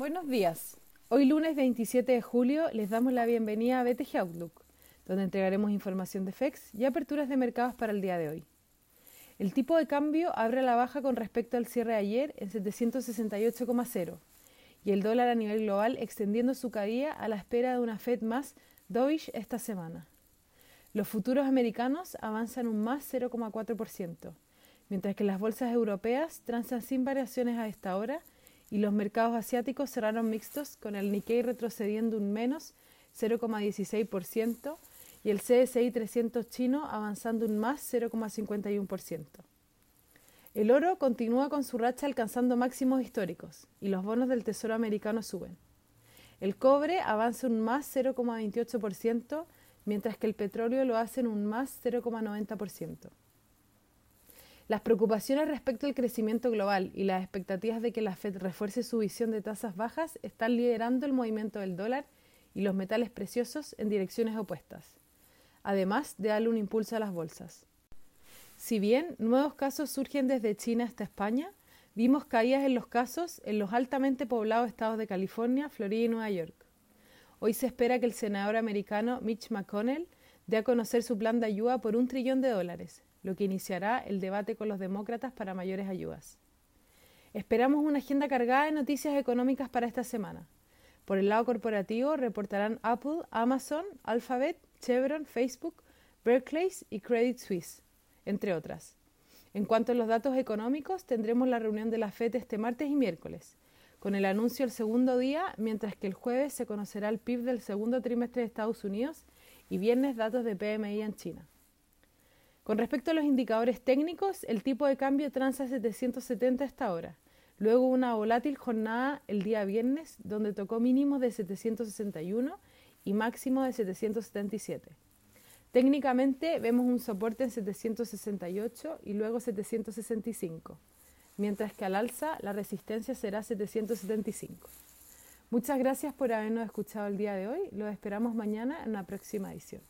Buenos días. Hoy lunes 27 de julio les damos la bienvenida a BTG Outlook, donde entregaremos información de FEX y aperturas de mercados para el día de hoy. El tipo de cambio abre a la baja con respecto al cierre de ayer en 768,0 y el dólar a nivel global extendiendo su caída a la espera de una Fed más dovish esta semana. Los futuros americanos avanzan un más 0,4%, mientras que las bolsas europeas transan sin variaciones a esta hora y los mercados asiáticos cerraron mixtos con el Nikkei retrocediendo un menos 0,16% y el CSI 300 chino avanzando un más 0,51%. El oro continúa con su racha alcanzando máximos históricos y los bonos del Tesoro americano suben. El cobre avanza un más 0,28%, mientras que el petróleo lo hace en un más 0,90%. Las preocupaciones respecto al crecimiento global y las expectativas de que la Fed refuerce su visión de tasas bajas están liderando el movimiento del dólar y los metales preciosos en direcciones opuestas, además de darle un impulso a las bolsas. Si bien nuevos casos surgen desde China hasta España, vimos caídas en los casos en los altamente poblados estados de California, Florida y Nueva York. Hoy se espera que el senador americano Mitch McConnell dé a conocer su plan de ayuda por un trillón de dólares, lo que iniciará el debate con los demócratas para mayores ayudas. Esperamos una agenda cargada de noticias económicas para esta semana. Por el lado corporativo reportarán Apple, Amazon, Alphabet, Chevron, Facebook, Berkeley y Credit Suisse, entre otras. En cuanto a los datos económicos, tendremos la reunión de la FED este martes y miércoles, con el anuncio el segundo día, mientras que el jueves se conocerá el PIB del segundo trimestre de Estados Unidos y viernes datos de PMI en China. Con respecto a los indicadores técnicos, el tipo de cambio transa 770 hasta ahora. Luego una volátil jornada el día viernes, donde tocó mínimos de 761 y máximo de 777. Técnicamente vemos un soporte en 768 y luego 765, mientras que al alza la resistencia será 775. Muchas gracias por habernos escuchado el día de hoy. Los esperamos mañana en la próxima edición.